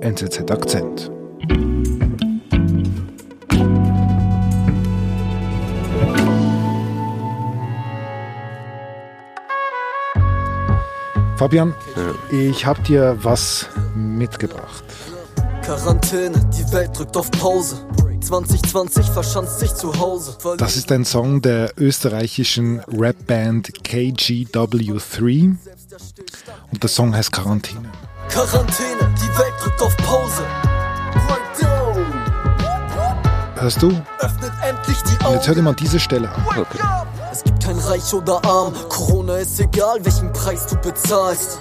NZZ Akzent. Fabian, ich habe dir was mitgebracht. Quarantäne, die Welt drückt auf Pause. 2020 verschanzt sich zu Hause. Das ist ein Song der österreichischen Rapband KGW3 und der Song heißt Quarantäne. Quarantäne, die Welt drückt auf Pause. Hörst du? Öffnet endlich die Und Augen. jetzt hör dir mal diese Stelle an. Okay. Es gibt kein Reich oder Arm. Corona ist egal, welchen Preis du bezahlst.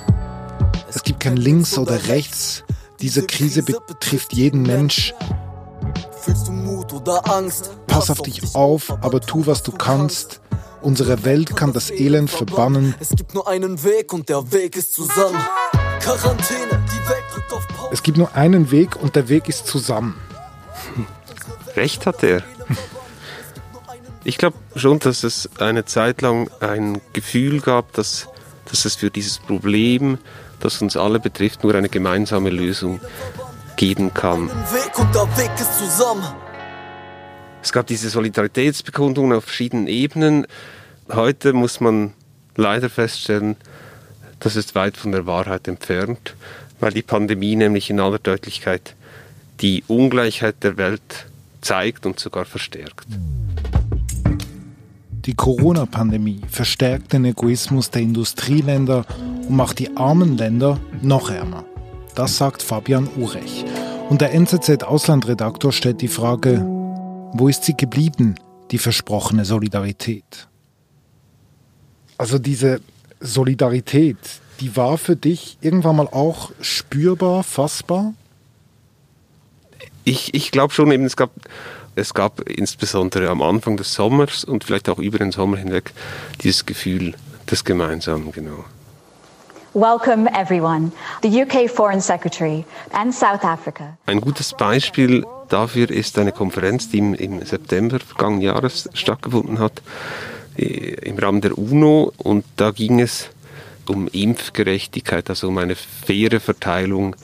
Es gibt kein Links oder Rechts. Diese Krise betrifft jeden Mensch. Fühlst du Mut oder Angst? Pass auf dich auf, aber tu, was du kannst. Unsere Welt kann das Elend verbannen. Es gibt nur einen Weg und der Weg ist zusammen. Quarantäne, die Welt drückt auf Pause. Es gibt nur einen Weg und der Weg ist zusammen. Recht hat er. Ich glaube schon, dass es eine Zeit lang ein Gefühl gab, dass, dass es für dieses Problem, das uns alle betrifft, nur eine gemeinsame Lösung geben kann. Ein Weg und der Weg ist zusammen. Es gab diese Solidaritätsbekundungen auf verschiedenen Ebenen. Heute muss man leider feststellen, das ist weit von der Wahrheit entfernt, weil die Pandemie nämlich in aller Deutlichkeit die Ungleichheit der Welt zeigt und sogar verstärkt. Die Corona-Pandemie verstärkt den Egoismus der Industrieländer und macht die armen Länder noch ärmer. Das sagt Fabian Urech. Und der NZZ-Auslandredaktor stellt die Frage, wo ist sie geblieben, die versprochene Solidarität? Also diese Solidarität, die war für dich irgendwann mal auch spürbar, fassbar? Ich, ich glaube schon, eben, es gab, es gab insbesondere am Anfang des Sommers und vielleicht auch über den Sommer hinweg dieses Gefühl des Gemeinsamen, genau. Welcome, everyone. The UK Foreign Secretary and South Africa. Ein gutes Beispiel dafür ist eine Konferenz, die im, September vergangenen Jahres stattgefunden hat, im Rahmen der UNO. Und da ging es um Impfgerechtigkeit, also um eine faire Verteilung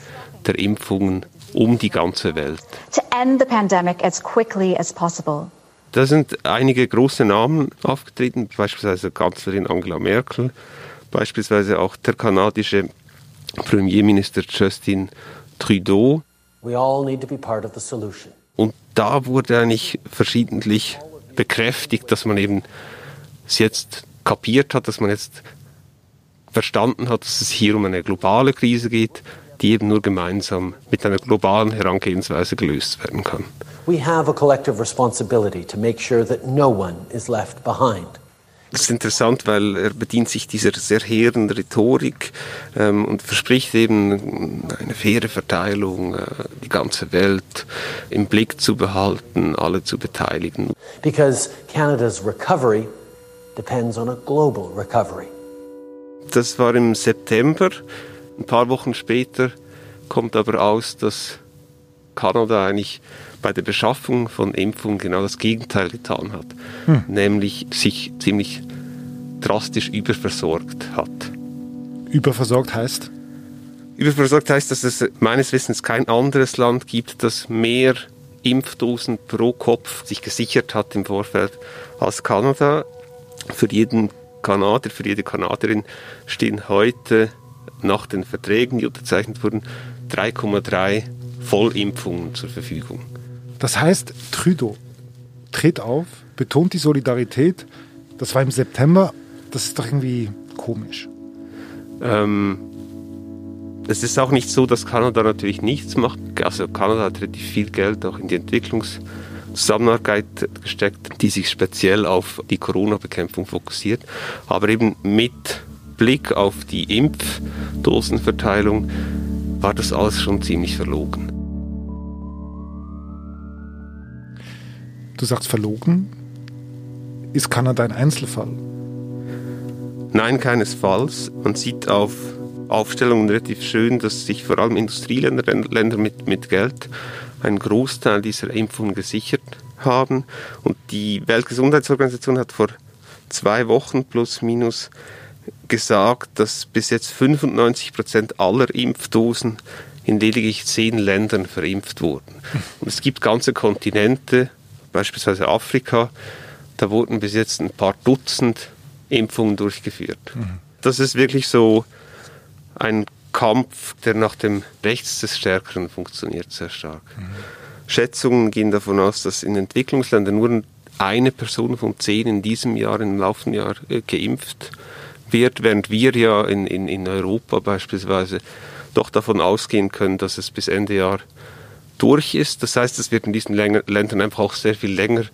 der Impfungen um die ganze Welt. To end the pandemic as quickly as possible. Da sind einige große Namen aufgetreten, beispielsweise Kanzlerin Angela Merkel, beispielsweise auch der kanadische Premierminister Justin Trudeau. We all need to be part of the solution. Und da wurde eigentlich verschiedentlich bekräftigt, dass man eben es jetzt kapiert hat, dass man jetzt verstanden hat, dass es hier um eine globale Krise geht, die eben nur gemeinsam mit einer globalen Herangehensweise gelöst werden kann. We have a collective responsibility to make sure that no one is left behind. Das ist interessant, weil er bedient sich dieser sehr hehren Rhetorik ähm, und verspricht eben eine faire Verteilung, äh, die ganze Welt im Blick zu behalten, alle zu beteiligen. Because Canada's recovery depends on a global recovery. Das war im September. Ein paar Wochen später kommt aber aus, dass Kanada eigentlich bei der Beschaffung von Impfungen genau das Gegenteil getan hat, hm. nämlich sich ziemlich drastisch überversorgt hat. Überversorgt heißt? Überversorgt heißt, dass es meines Wissens kein anderes Land gibt, das mehr Impfdosen pro Kopf sich gesichert hat im Vorfeld als Kanada. Für jeden Kanadier, für jede Kanadierin stehen heute nach den Verträgen, die unterzeichnet wurden, 3,3 Vollimpfungen zur Verfügung. Das heißt, Trudeau tritt auf, betont die Solidarität. Das war im September. Das ist doch irgendwie komisch. Ähm, es ist auch nicht so, dass Kanada natürlich nichts macht. Also Kanada hat relativ viel Geld auch in die Entwicklungszusammenarbeit gesteckt, die sich speziell auf die Corona-Bekämpfung fokussiert. Aber eben mit Blick auf die Impfdosenverteilung war das alles schon ziemlich verlogen. Du sagst verlogen? Ist Kanada ein Einzelfall? Nein, keinesfalls. Man sieht auf Aufstellungen relativ schön, dass sich vor allem Industrieländer Länder mit, mit Geld einen Großteil dieser Impfungen gesichert haben. Und die Weltgesundheitsorganisation hat vor zwei Wochen plus minus gesagt, dass bis jetzt 95 Prozent aller Impfdosen in lediglich zehn Ländern verimpft wurden. Und es gibt ganze Kontinente, beispielsweise Afrika, da wurden bis jetzt ein paar Dutzend Impfungen durchgeführt. Mhm. Das ist wirklich so ein Kampf, der nach dem Rechts des Stärkeren funktioniert, sehr stark. Mhm. Schätzungen gehen davon aus, dass in Entwicklungsländern nur eine Person von zehn in diesem Jahr, im laufenden Jahr, äh, geimpft wird, während wir ja in, in, in Europa beispielsweise doch davon ausgehen können, dass es bis Ende Jahr durch ist. Das heißt, es wird in diesen Ländern einfach auch sehr viel länger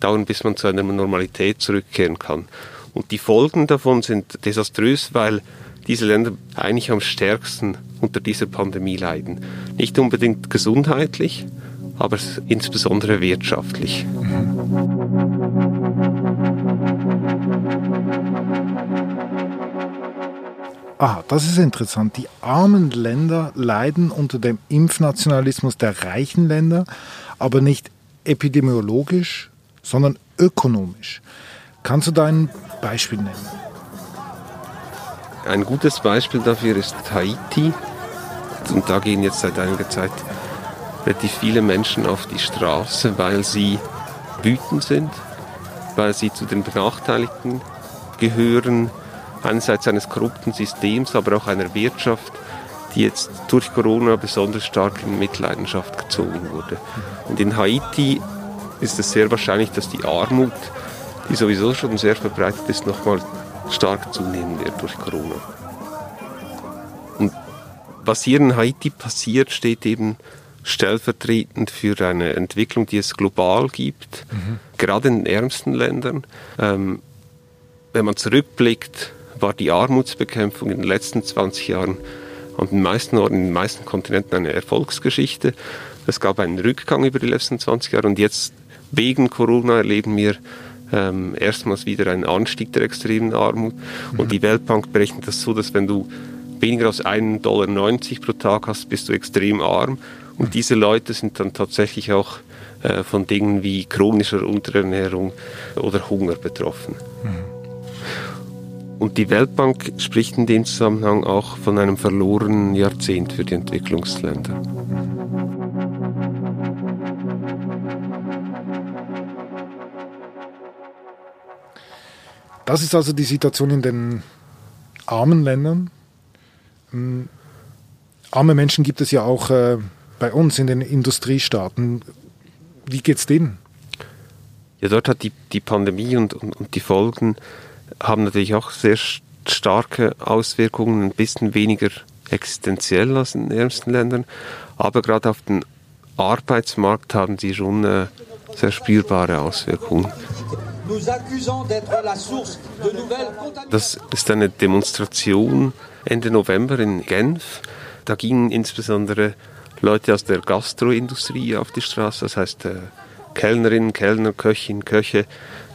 dauern, bis man zu einer Normalität zurückkehren kann. Und die Folgen davon sind desaströs, weil diese Länder eigentlich am stärksten unter dieser Pandemie leiden. Nicht unbedingt gesundheitlich, aber insbesondere wirtschaftlich. Ah, das ist interessant. Die armen Länder leiden unter dem Impfnationalismus der reichen Länder, aber nicht epidemiologisch, sondern ökonomisch. Kannst du da ein Beispiel nennen? Ein gutes Beispiel dafür ist Haiti. Und da gehen jetzt seit einiger Zeit relativ viele Menschen auf die Straße, weil sie wütend sind, weil sie zu den Benachteiligten gehören, einerseits eines korrupten Systems, aber auch einer Wirtschaft, die jetzt durch Corona besonders stark in Mitleidenschaft gezogen wurde. Und in Haiti ist es sehr wahrscheinlich, dass die Armut, die sowieso schon sehr verbreitet ist, nochmal stark zunehmen wird durch Corona. Und was hier in Haiti passiert, steht eben stellvertretend für eine Entwicklung, die es global gibt, mhm. gerade in den ärmsten Ländern. Ähm, wenn man zurückblickt, war die Armutsbekämpfung in den letzten 20 Jahren an den meisten Orten, in den meisten Kontinenten eine Erfolgsgeschichte. Es gab einen Rückgang über die letzten 20 Jahre und jetzt wegen Corona erleben wir ähm, erstmals wieder einen Anstieg der extremen Armut. Mhm. Und die Weltbank berechnet das so, dass wenn du weniger als 1,90 Dollar pro Tag hast, bist du extrem arm. Und diese Leute sind dann tatsächlich auch äh, von Dingen wie chronischer Unterernährung oder Hunger betroffen. Mhm. Und die Weltbank spricht in dem Zusammenhang auch von einem verlorenen Jahrzehnt für die Entwicklungsländer. Das ist also die Situation in den armen Ländern. Ähm, arme Menschen gibt es ja auch äh, bei uns in den Industriestaaten. Wie geht es denen? Ja, dort hat die, die Pandemie und, und, und die Folgen haben natürlich auch sehr starke Auswirkungen, ein bisschen weniger existenziell als in den ärmsten Ländern, aber gerade auf den Arbeitsmarkt haben sie schon äh, sehr spürbare Auswirkungen. Das ist eine Demonstration Ende November in Genf. Da gingen insbesondere Leute aus der Gastroindustrie auf die Straße, das heißt äh, Kellnerinnen, Kellner, Köchinnen, Köche,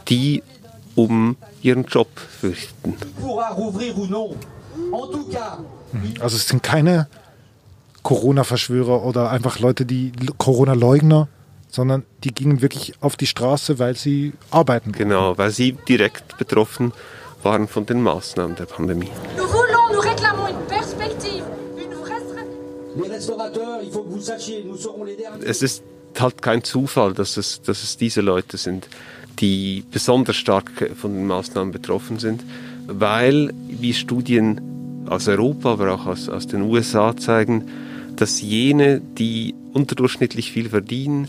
die um ihren Job fürchten. Also es sind keine Corona-Verschwörer oder einfach Leute, die Corona-Leugner, sondern die gingen wirklich auf die Straße, weil sie arbeiten. Genau, weil sie direkt betroffen waren von den Maßnahmen der Pandemie. Es ist halt kein Zufall, dass es, dass es diese Leute sind, die besonders stark von den Maßnahmen betroffen sind, weil, wie Studien aus Europa, aber auch aus, aus den USA zeigen, dass jene, die unterdurchschnittlich viel verdienen,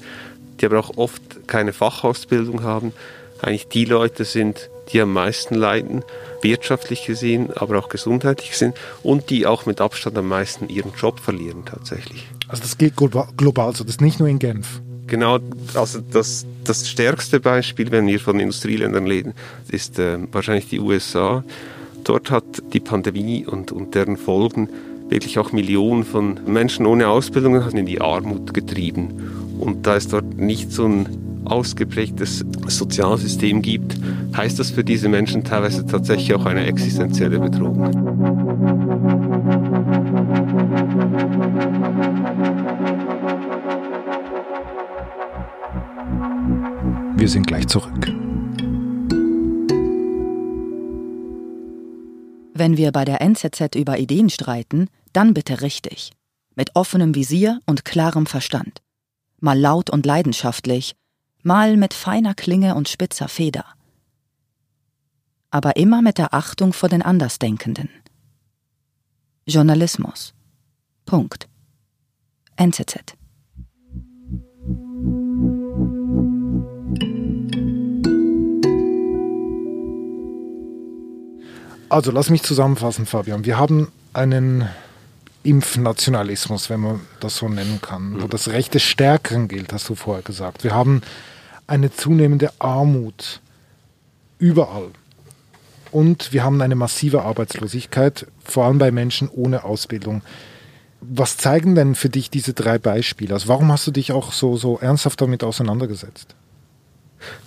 die aber auch oft keine Fachausbildung haben, eigentlich die Leute sind, die am meisten leiden, wirtschaftlich gesehen, aber auch gesundheitlich gesehen und die auch mit Abstand am meisten ihren Job verlieren tatsächlich. Also das gilt global so, das ist nicht nur in Genf. Genau, also das, das stärkste Beispiel, wenn wir von Industrieländern reden, ist äh, wahrscheinlich die USA. Dort hat die Pandemie und, und deren Folgen wirklich auch Millionen von Menschen ohne Ausbildung in die Armut getrieben. Und da es dort nicht so ein ausgeprägtes Sozialsystem gibt, heißt das für diese Menschen teilweise tatsächlich auch eine existenzielle Bedrohung. Wir sind gleich zurück. Wenn wir bei der NZZ über Ideen streiten, dann bitte richtig. mit offenem Visier und klarem Verstand, mal laut und leidenschaftlich, mal mit feiner Klinge und spitzer Feder. Aber immer mit der Achtung vor den Andersdenkenden. Journalismus. Punkt. NZZ. Also lass mich zusammenfassen, Fabian. Wir haben einen Impfnationalismus, wenn man das so nennen kann, wo das Recht des Stärkeren gilt, hast du vorher gesagt. Wir haben eine zunehmende Armut überall. Und wir haben eine massive Arbeitslosigkeit, vor allem bei Menschen ohne Ausbildung. Was zeigen denn für dich diese drei Beispiele? Also warum hast du dich auch so, so ernsthaft damit auseinandergesetzt?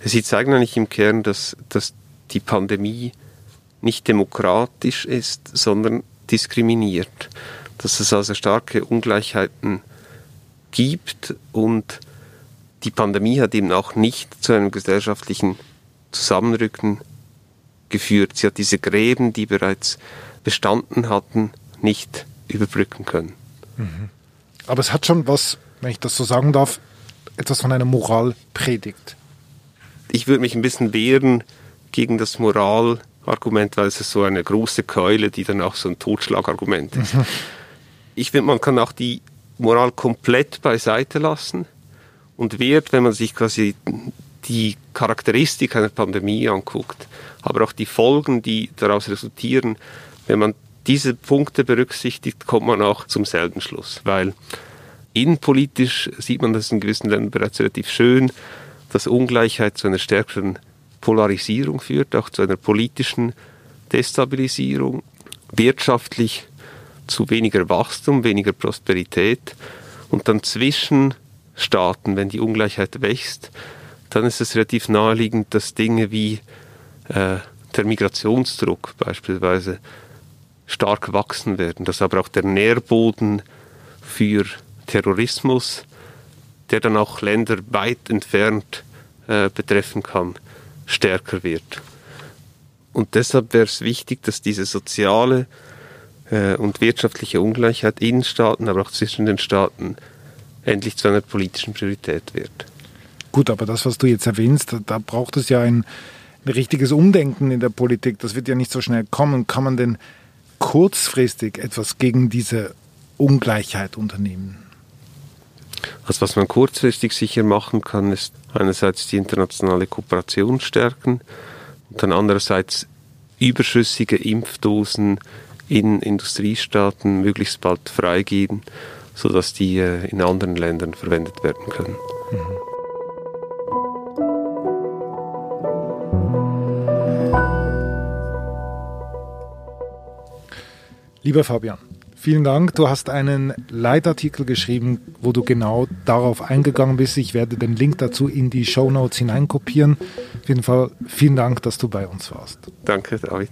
Sie zeigen eigentlich im Kern, dass, dass die Pandemie nicht demokratisch ist, sondern diskriminiert. Dass es also starke Ungleichheiten gibt und die Pandemie hat eben auch nicht zu einem gesellschaftlichen Zusammenrücken geführt. Sie hat diese Gräben, die bereits bestanden hatten, nicht überbrücken können. Mhm. Aber es hat schon was, wenn ich das so sagen darf, etwas von einer Moralpredigt. Ich würde mich ein bisschen wehren gegen das Moral Argument, weil es ist so eine große Keule, die dann auch so ein Totschlagargument ist. Mhm. Ich finde, man kann auch die Moral komplett beiseite lassen und wird, wenn man sich quasi die Charakteristik einer Pandemie anguckt, aber auch die Folgen, die daraus resultieren, wenn man diese Punkte berücksichtigt, kommt man auch zum selben Schluss, weil innenpolitisch sieht man das in gewissen Ländern bereits relativ schön, dass Ungleichheit zu einer stärkeren Polarisierung führt, auch zu einer politischen Destabilisierung, wirtschaftlich zu weniger Wachstum, weniger Prosperität und dann zwischen Staaten, wenn die Ungleichheit wächst, dann ist es relativ naheliegend, dass Dinge wie äh, der Migrationsdruck beispielsweise stark wachsen werden, dass aber auch der Nährboden für Terrorismus, der dann auch Länder weit entfernt äh, betreffen kann, stärker wird. Und deshalb wäre es wichtig, dass diese soziale und wirtschaftliche Ungleichheit in Staaten, aber auch zwischen den Staaten endlich zu einer politischen Priorität wird. Gut, aber das, was du jetzt erwähnst, da braucht es ja ein, ein richtiges Umdenken in der Politik. Das wird ja nicht so schnell kommen. Kann man denn kurzfristig etwas gegen diese Ungleichheit unternehmen? Also was man kurzfristig sicher machen kann, ist einerseits die internationale Kooperation stärken und dann andererseits überschüssige Impfdosen in Industriestaaten möglichst bald freigeben, sodass die äh, in anderen Ländern verwendet werden können. Mhm. Lieber Fabian, Vielen Dank. Du hast einen Leitartikel geschrieben, wo du genau darauf eingegangen bist. Ich werde den Link dazu in die Show Notes hineinkopieren. Auf jeden Fall vielen Dank, dass du bei uns warst. Danke, David.